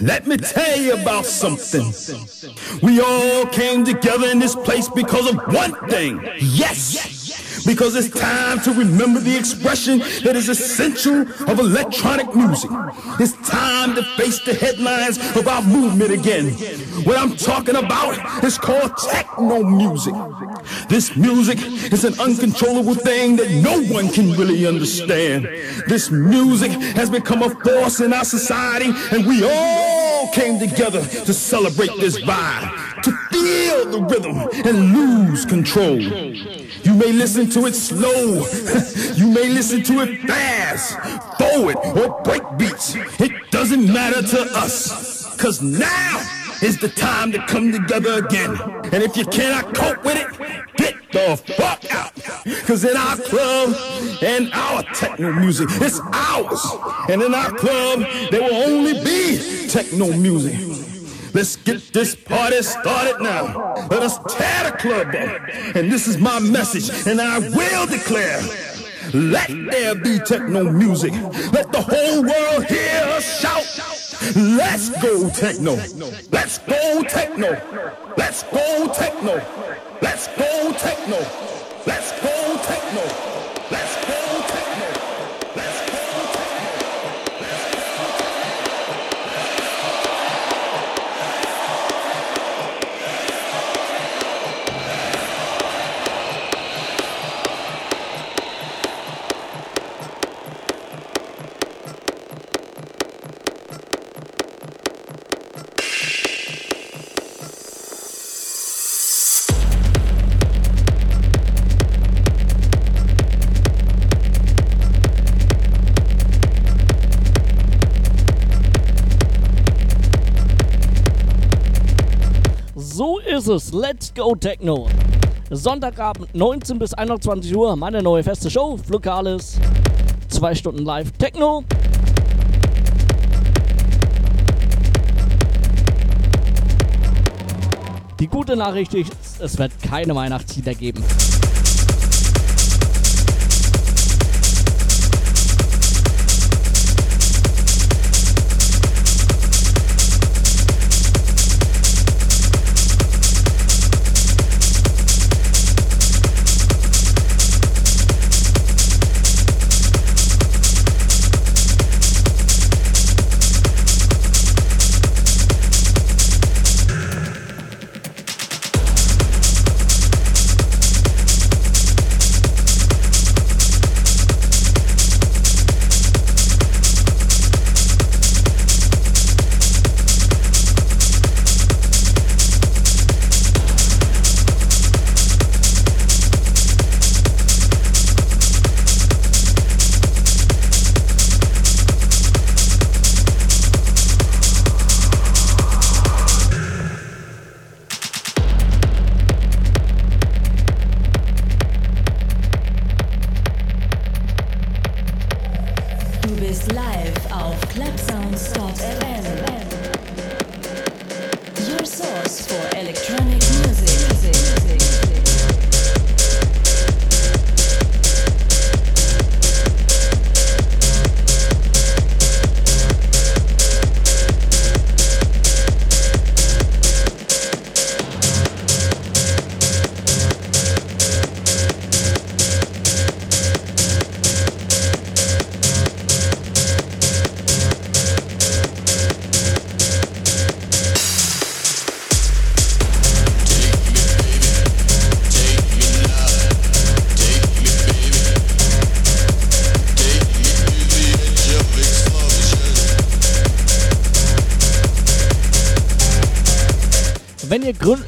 Let me tell you about something. We all came together in this place because of one thing. Yes! Because it's time to remember the expression that is essential of electronic music. It's time to face the headlines of our movement again. What I'm talking about is called techno music. This music is an uncontrollable thing that no one can really understand. This music has become a force in our society and we all came together to celebrate this vibe, to feel the rhythm and lose control. You may listen to it slow. you may listen to it fast, forward, or break beats. It doesn't matter to us. Cause now is the time to come together again. And if you cannot cope with it, get the fuck out. Cause in our club and our techno music, it's ours. And in our club, there will only be techno music. Let's get this party started now. Let us tear the club up. And this is my message, and I will declare. Let there be techno music. Let the whole world hear us shout. Let's go techno. Let's go techno. Let's go techno. Let's go techno. Let's go techno. Let's go Techno. Sonntagabend 19 bis 21 Uhr, meine neue feste Show, Flukales. Zwei Stunden live Techno. Die gute Nachricht ist, es wird keine Weihnachtslieder geben.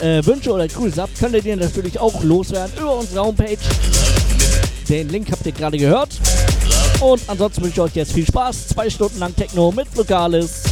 Äh, Wünsche oder Grüße habt, könnt ihr natürlich auch loswerden über unsere Homepage. Den Link habt ihr gerade gehört. Und ansonsten wünsche ich euch jetzt viel Spaß. Zwei Stunden lang Techno mit Lokalis.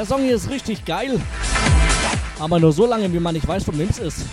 Der Song hier ist richtig geil. Aber nur so lange, wie man nicht weiß, von wem es ist.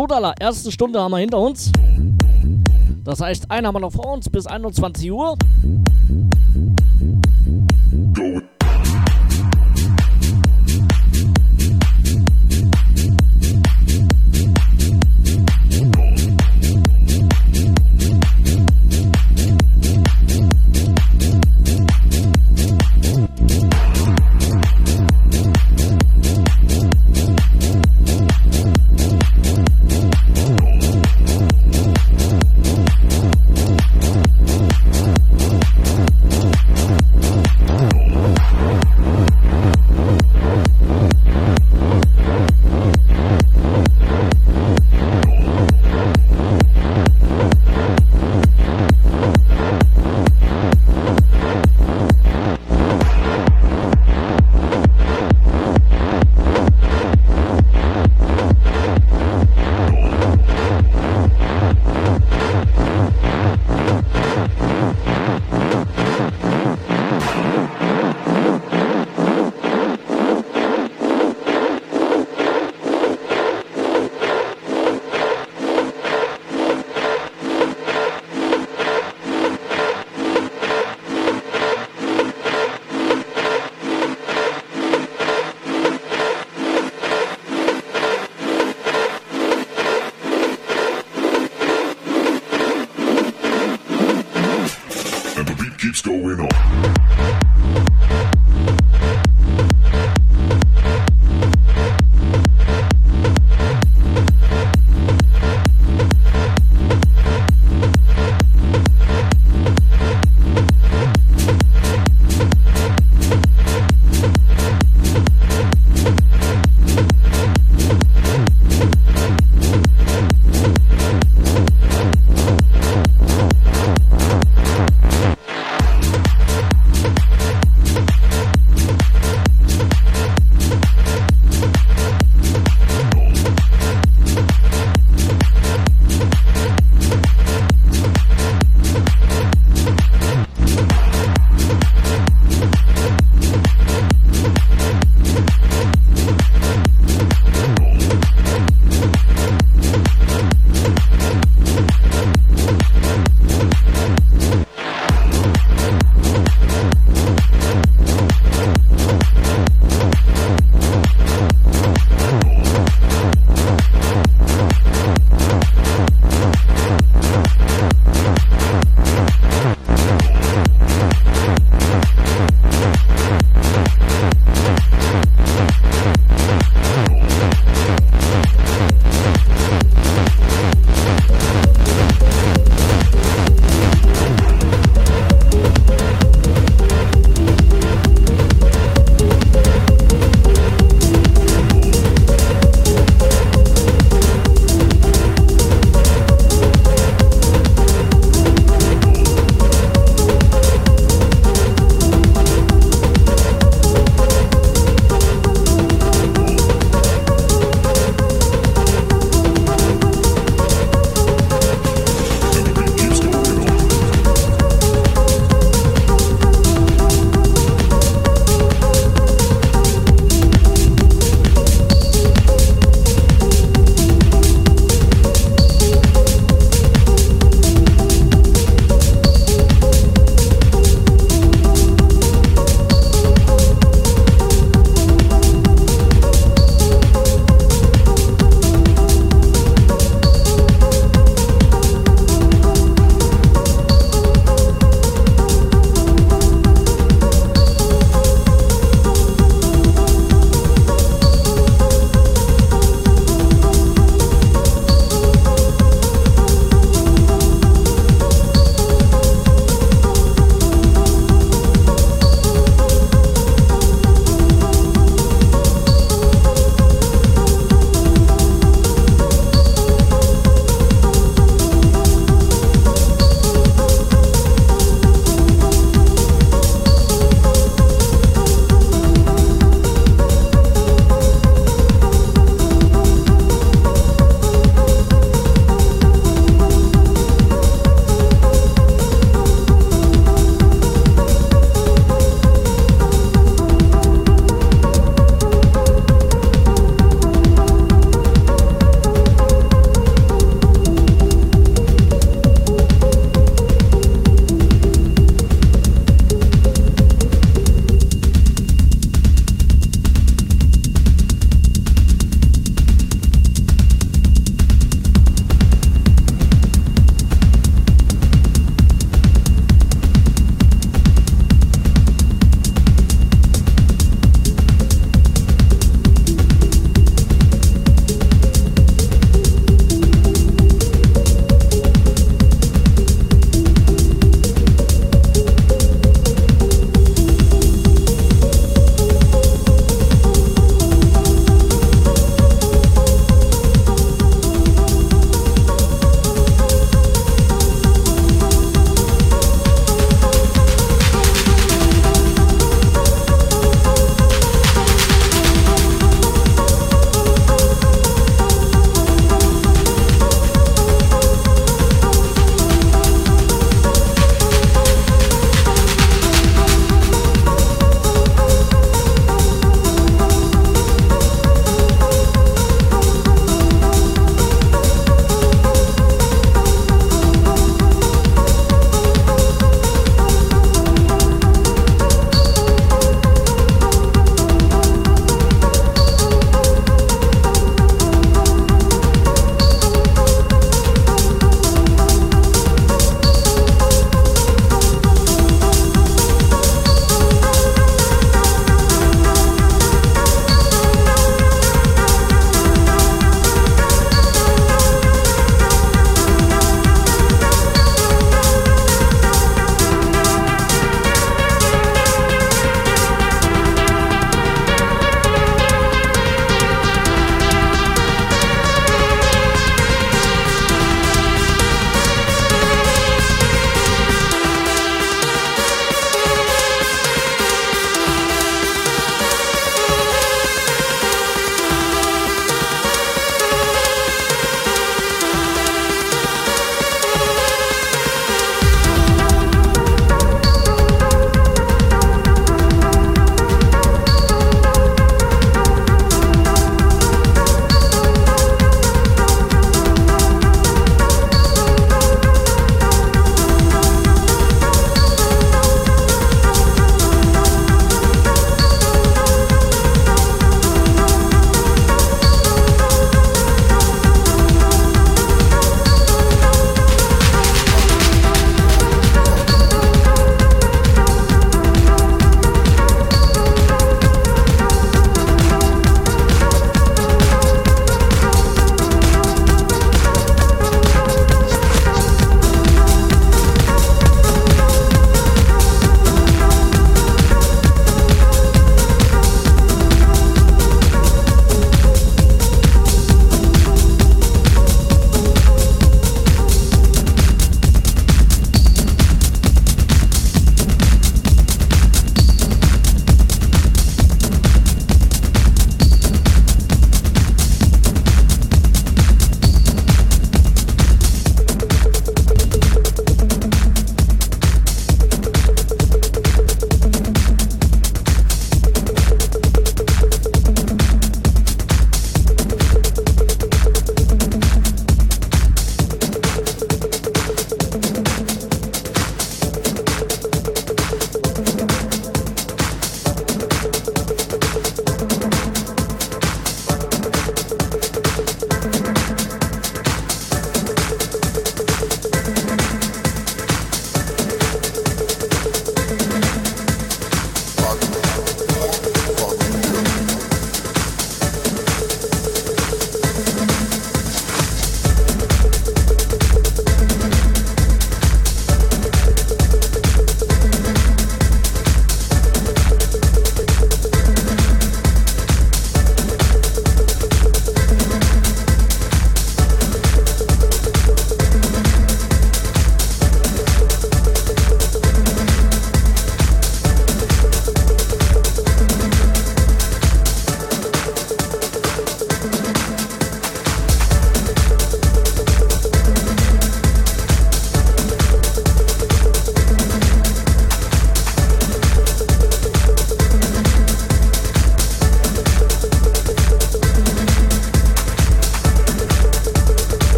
Sodala, erste Stunde haben wir hinter uns. Das heißt, einen haben wir noch vor uns bis 21 Uhr.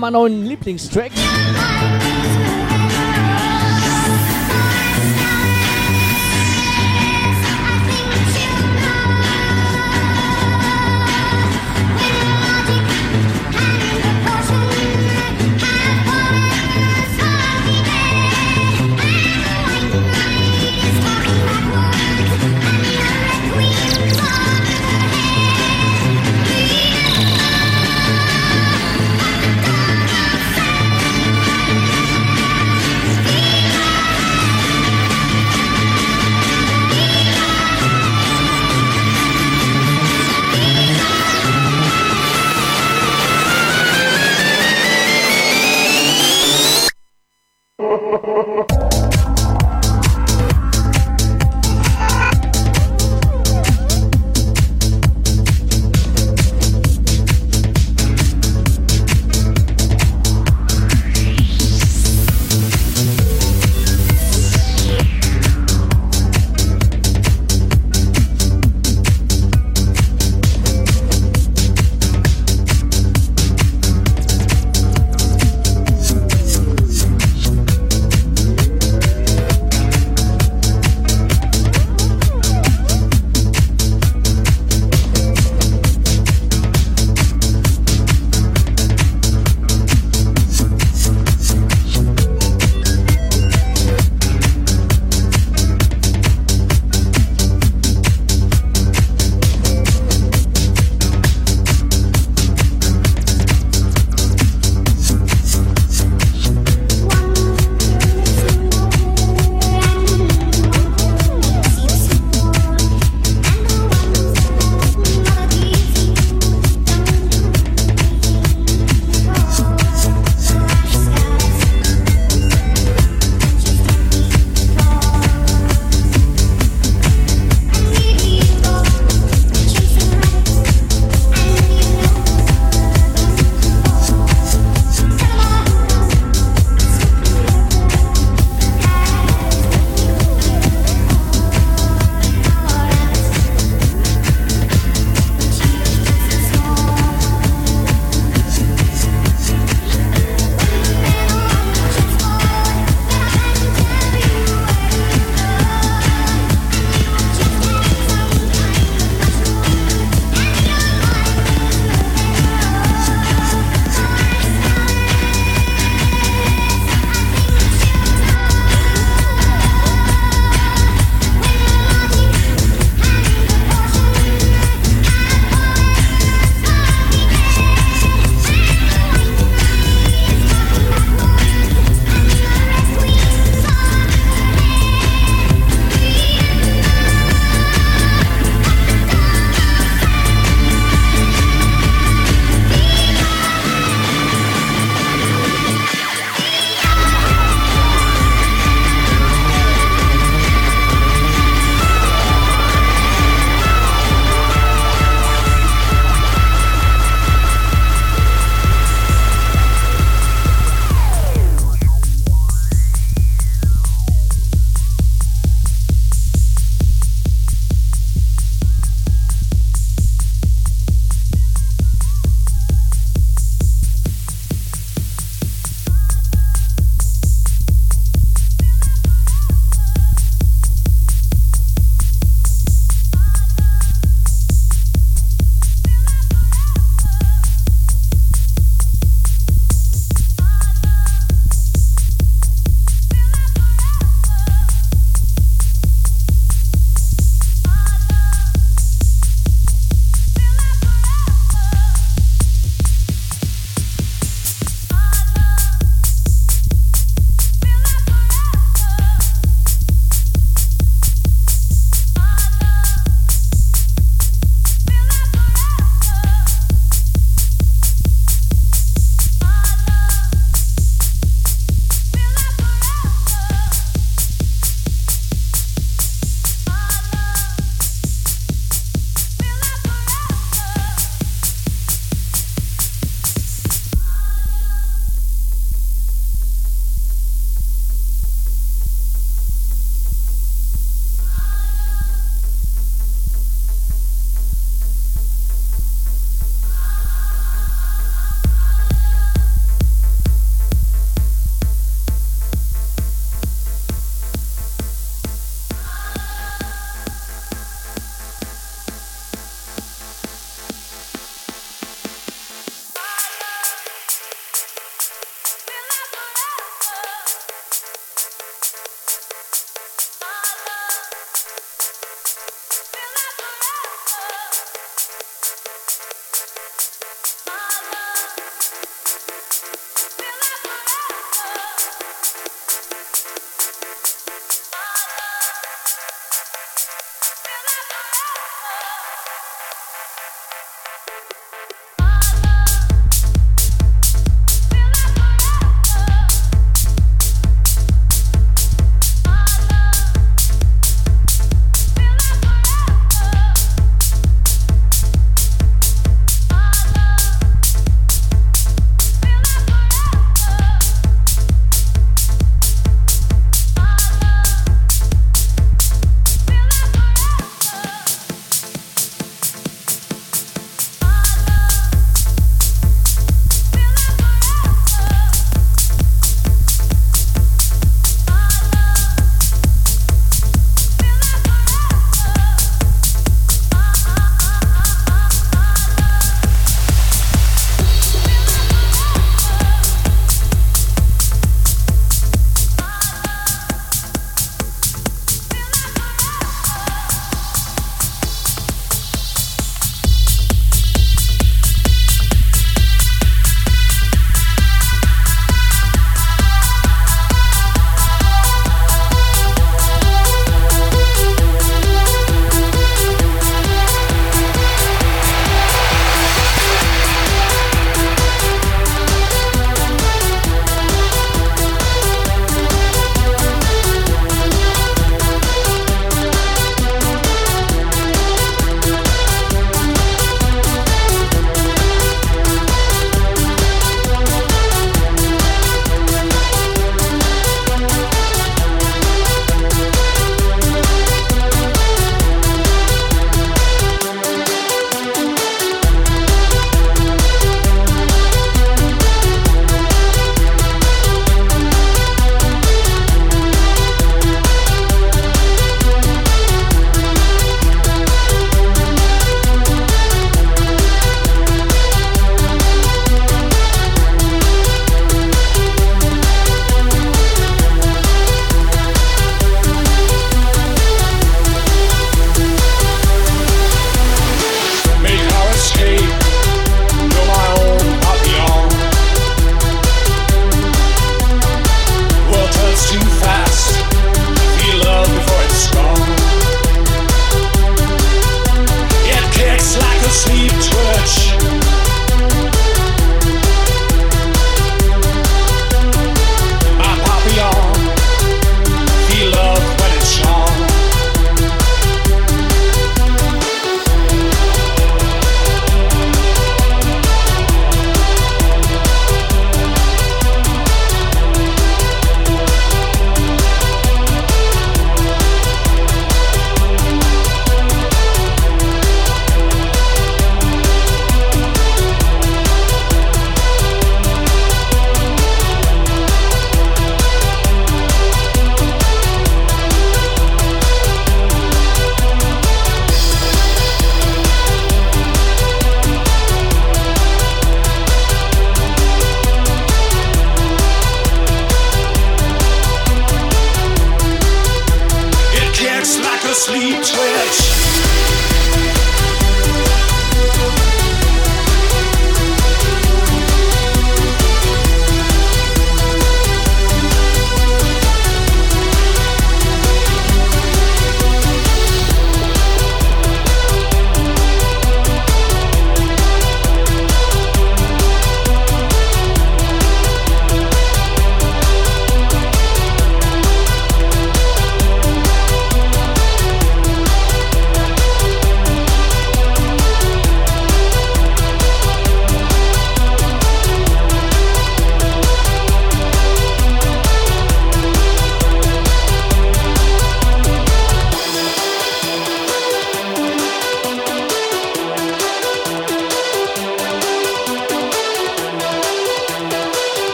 Meiner neuen Lieblingstracks.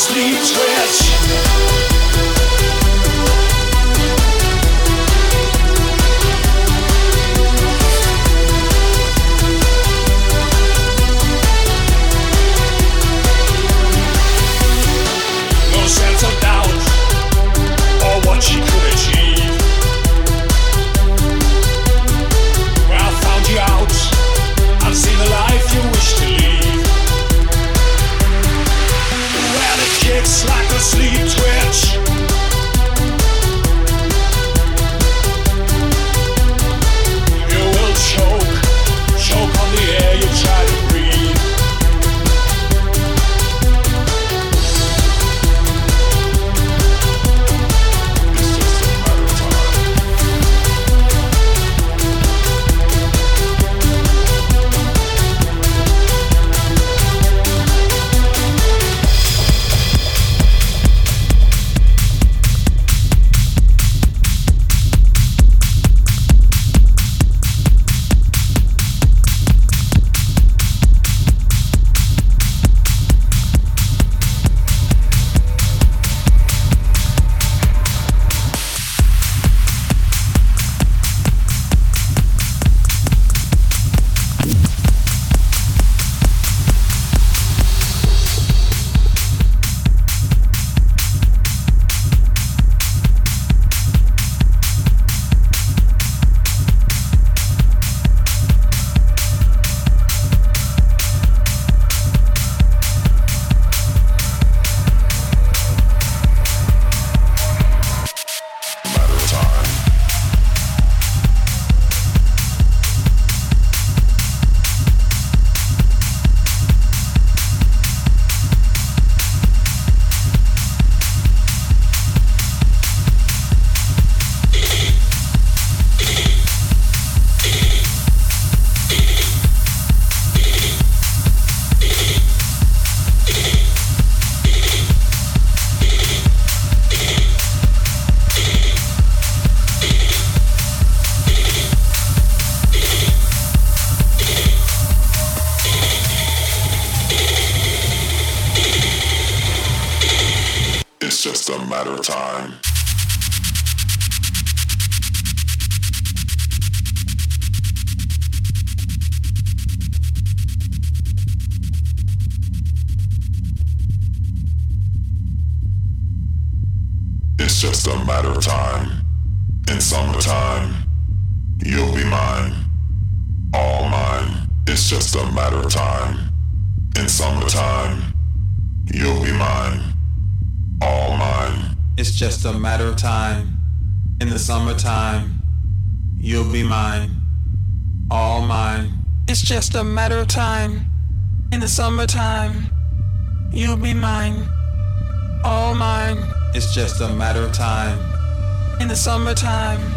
Sleep twitch. Summertime,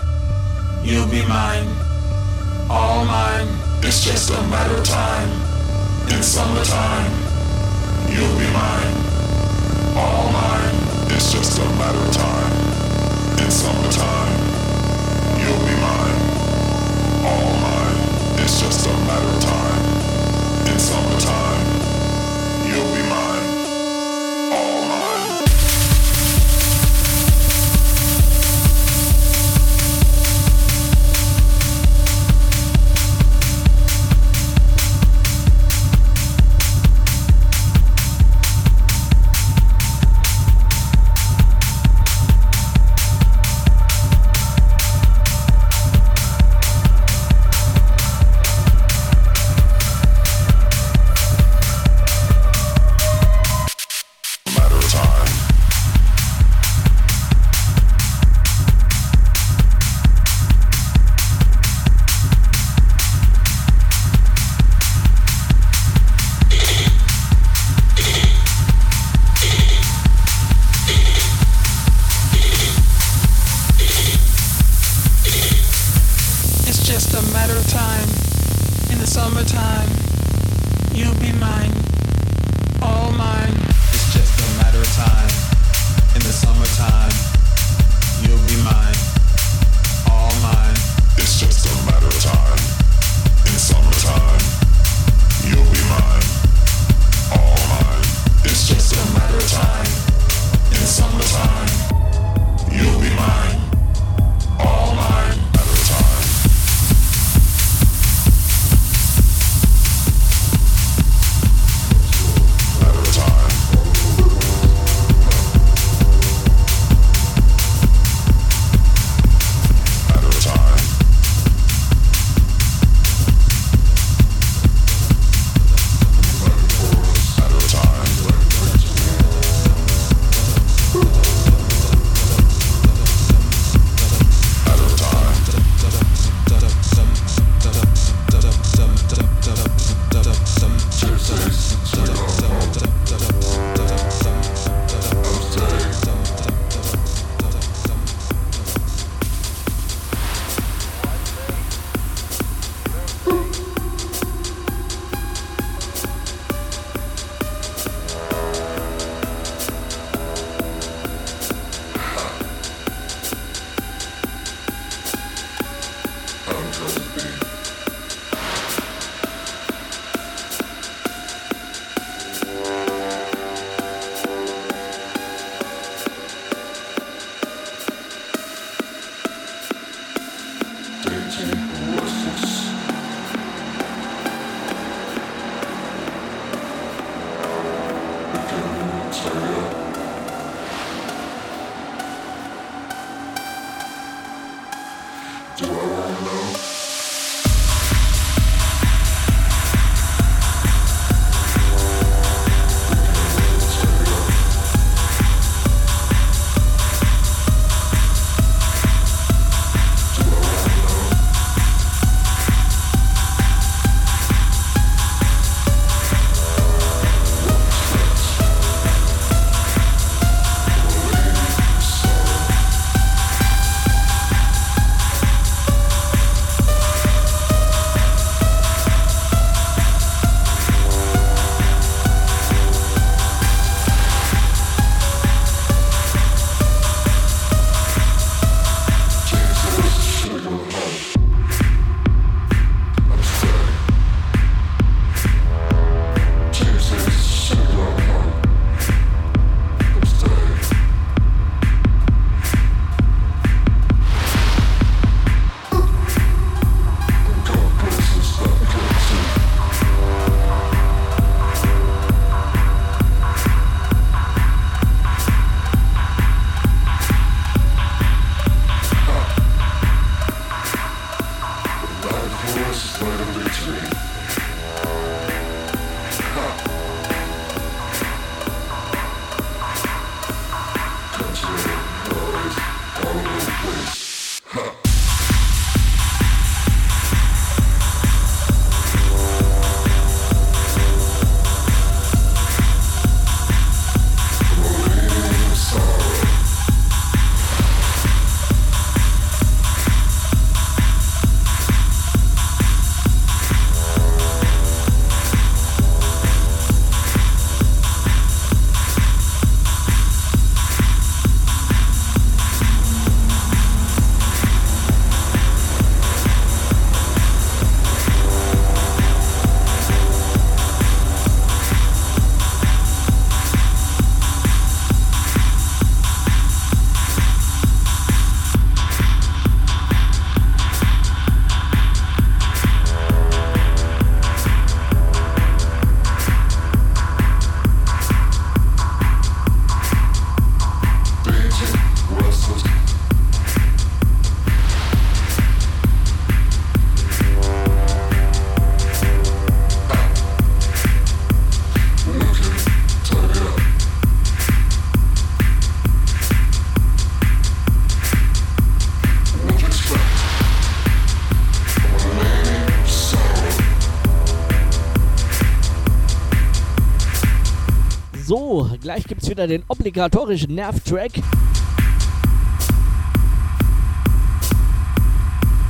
gleich gibt es wieder den obligatorischen Nerv-Track.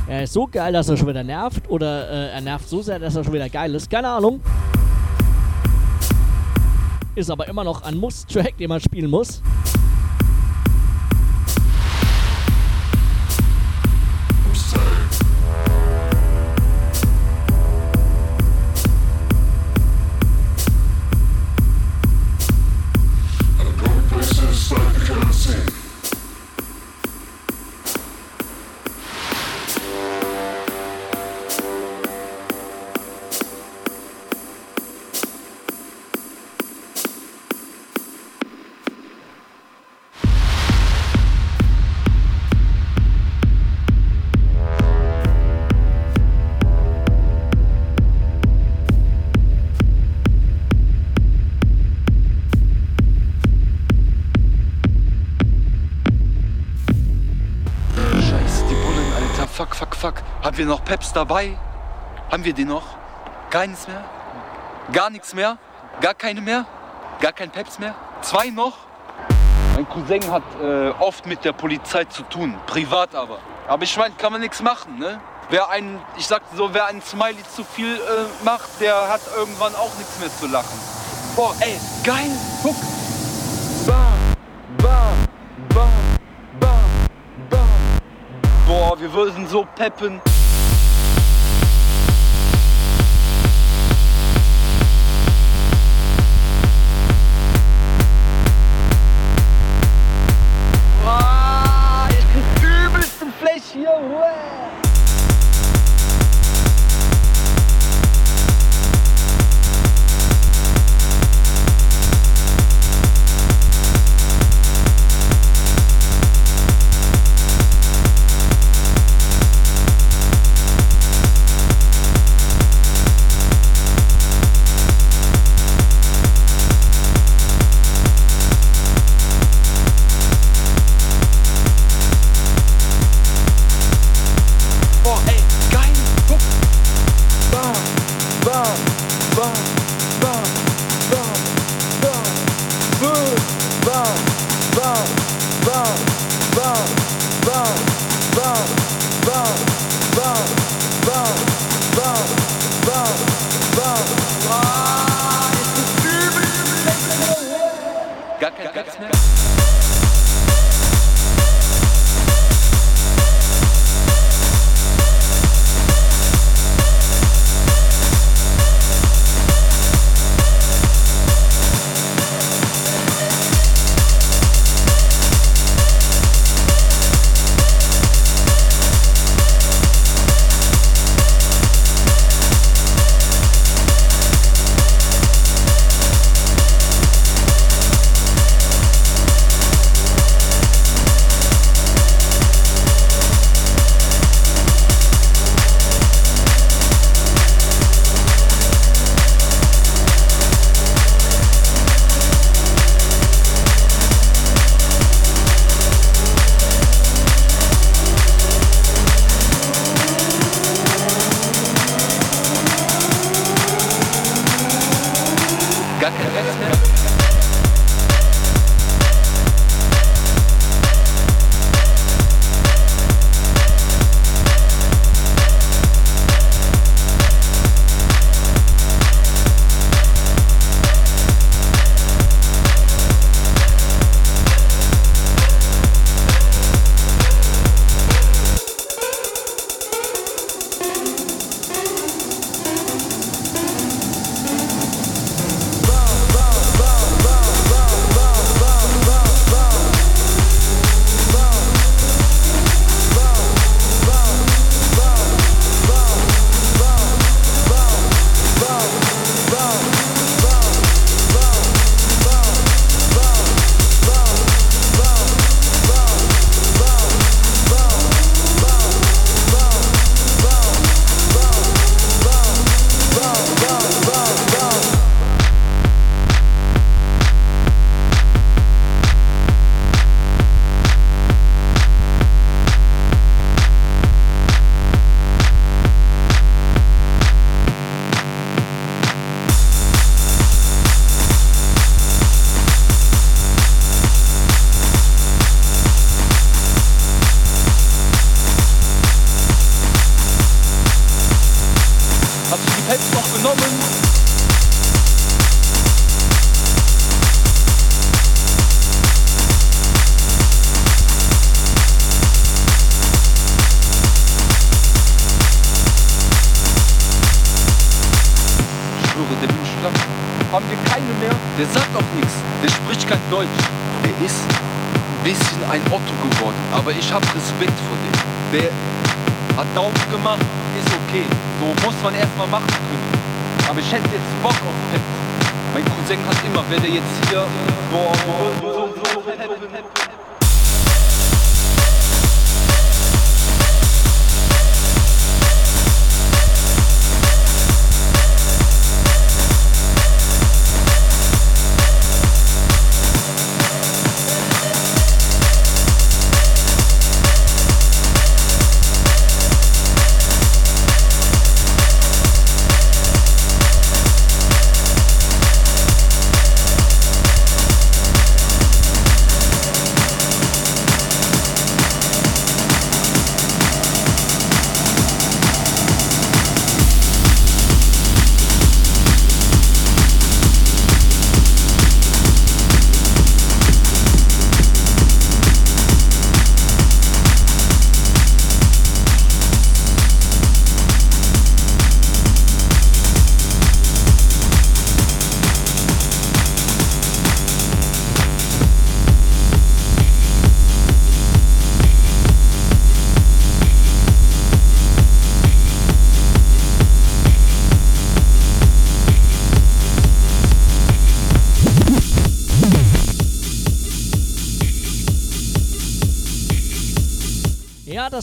Er ist so geil, dass er schon wieder nervt. Oder äh, er nervt so sehr, dass er schon wieder geil ist. Keine Ahnung. Ist aber immer noch ein Muss-Track, den man spielen muss. Haben wir noch Peps dabei? Haben wir die noch? Keines mehr? Gar nichts mehr? Gar keine mehr? Gar kein Peps mehr? Zwei noch? Mein Cousin hat äh, oft mit der Polizei zu tun, privat aber. Aber ich meine, kann man nichts machen, ne? Wer ein, ich sag so, wer ein Smiley zu viel äh, macht, der hat irgendwann auch nichts mehr zu lachen. Boah, ey, geil, guck. Bam, bam, bam, bam, bam. Boah, wir würden so peppen. będę je cyjał, bo...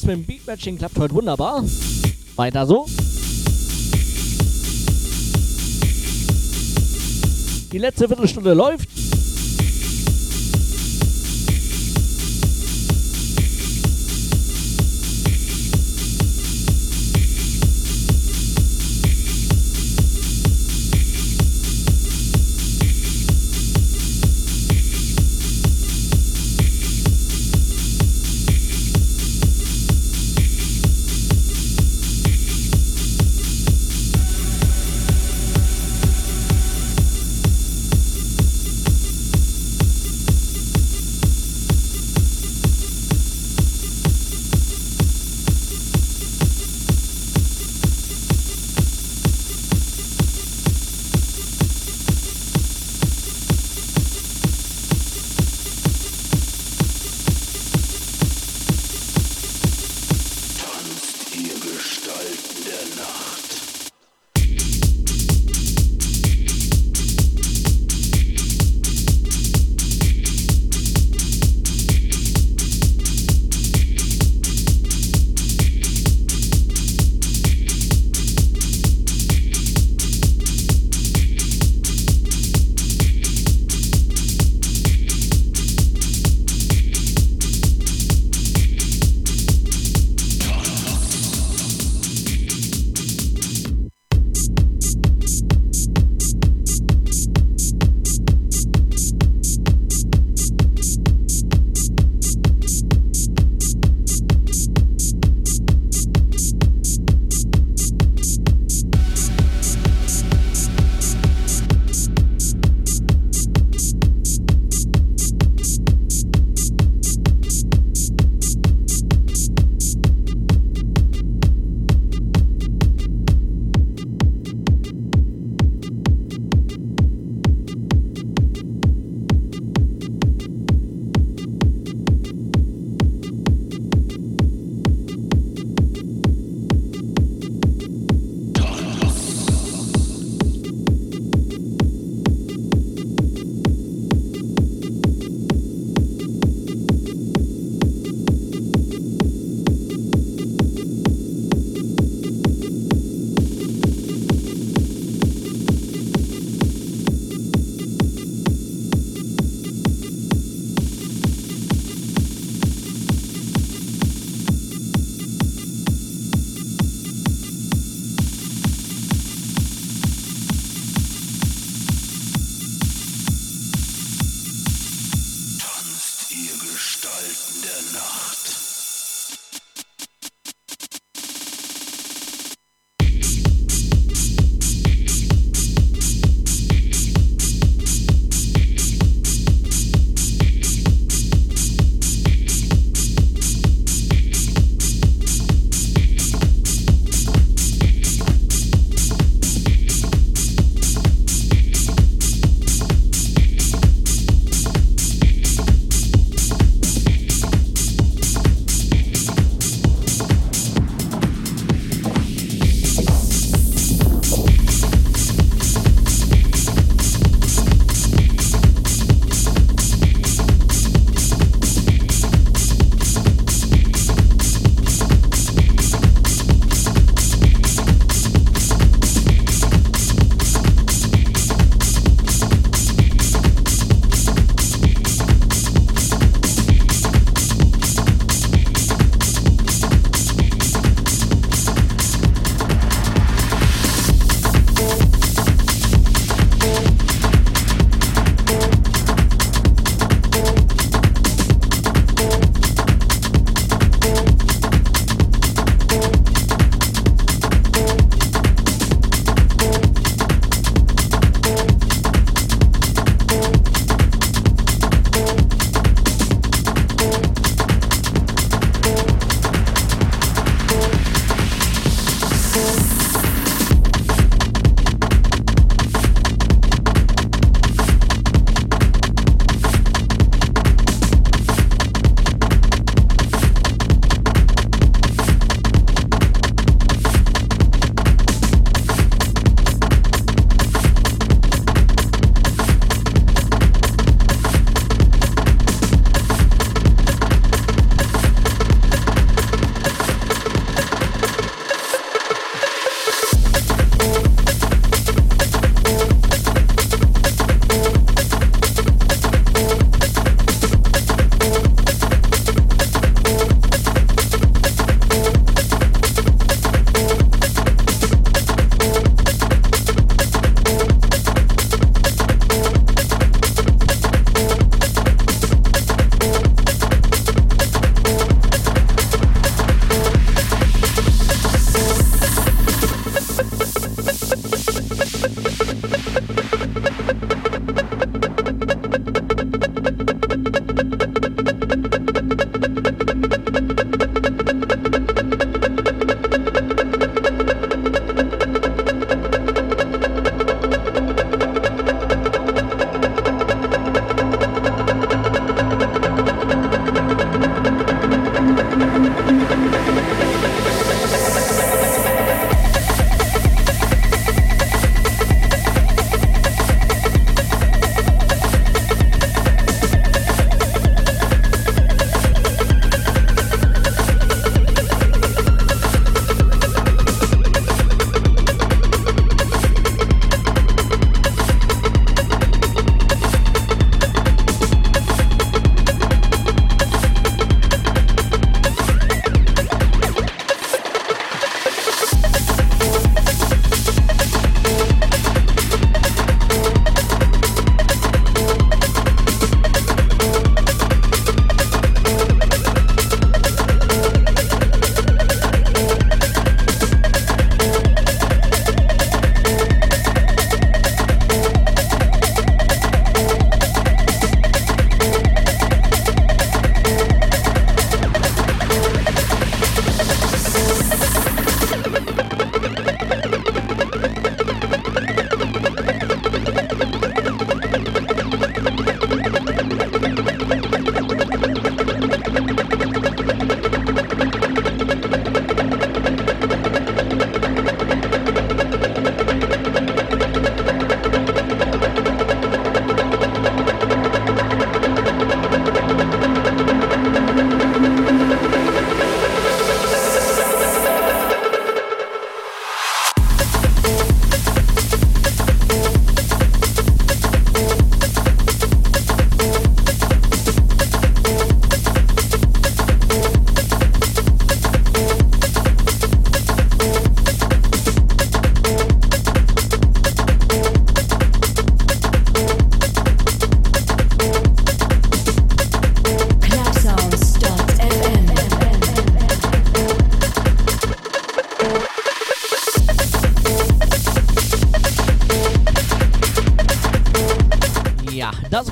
Das mit dem Beatmatching klappt heute wunderbar. Weiter so. Die letzte Viertelstunde läuft.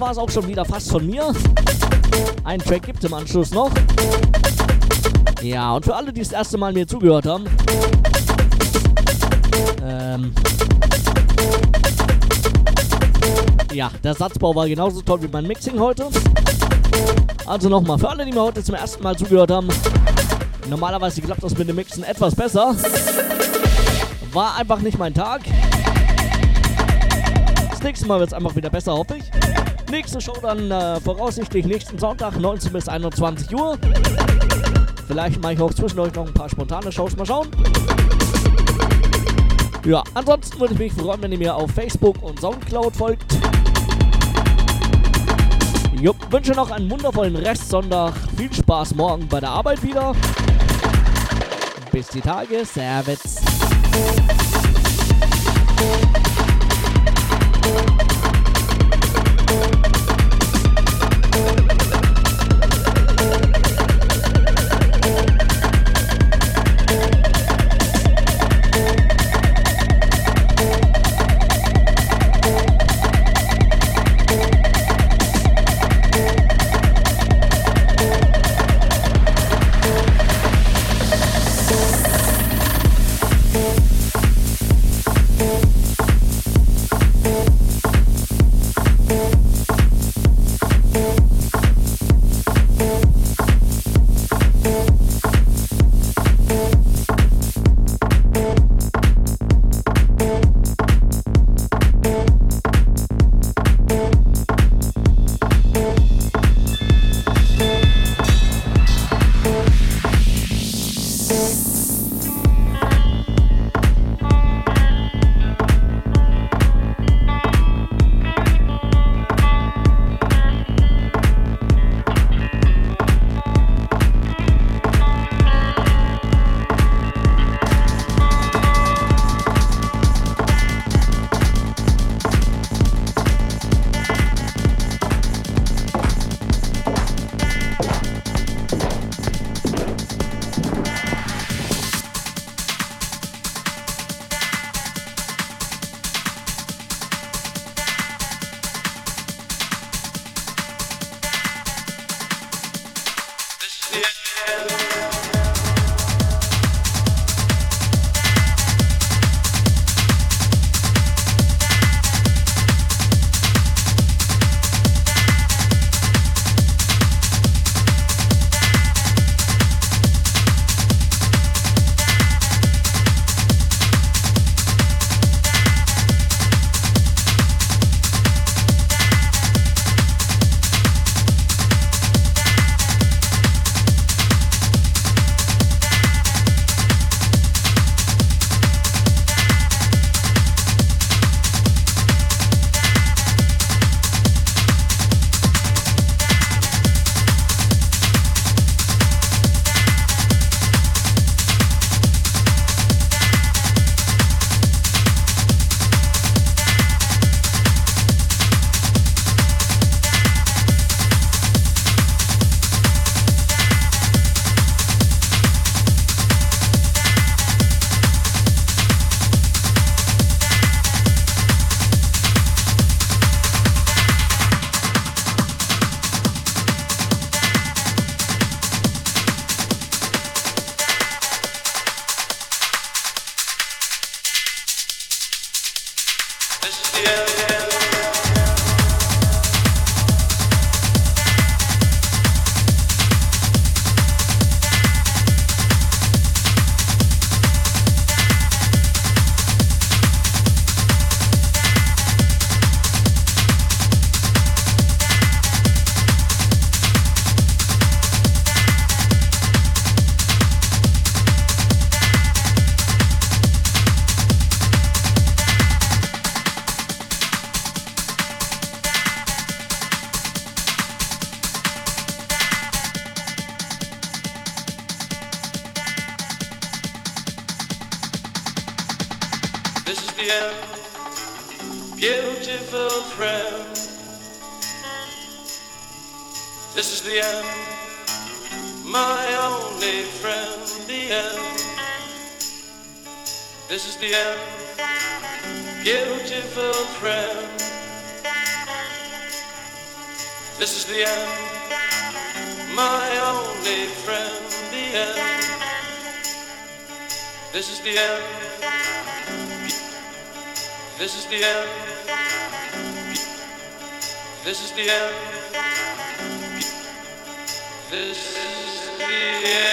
War es auch schon wieder fast von mir. Ein Track gibt im Anschluss noch. Ja, und für alle, die das erste Mal mir zugehört haben, ähm, ja, der Satzbau war genauso toll wie mein Mixing heute. Also nochmal, für alle, die mir heute zum ersten Mal zugehört haben, normalerweise klappt das mit dem Mixen etwas besser. War einfach nicht mein Tag. Das nächste Mal wird es einfach wieder besser, hoffe ich. Nächste Show dann äh, voraussichtlich nächsten Sonntag, 19 bis 21 Uhr. Vielleicht mache ich auch zwischendurch noch ein paar spontane Shows, mal schauen. Ja, ansonsten würde ich mich freuen, wenn ihr mir auf Facebook und Soundcloud folgt. Jupp, wünsche noch einen wundervollen Restsonntag. Viel Spaß morgen bei der Arbeit wieder. Bis die Tage. Servus. the end. This is the end. This is the end. This is the end.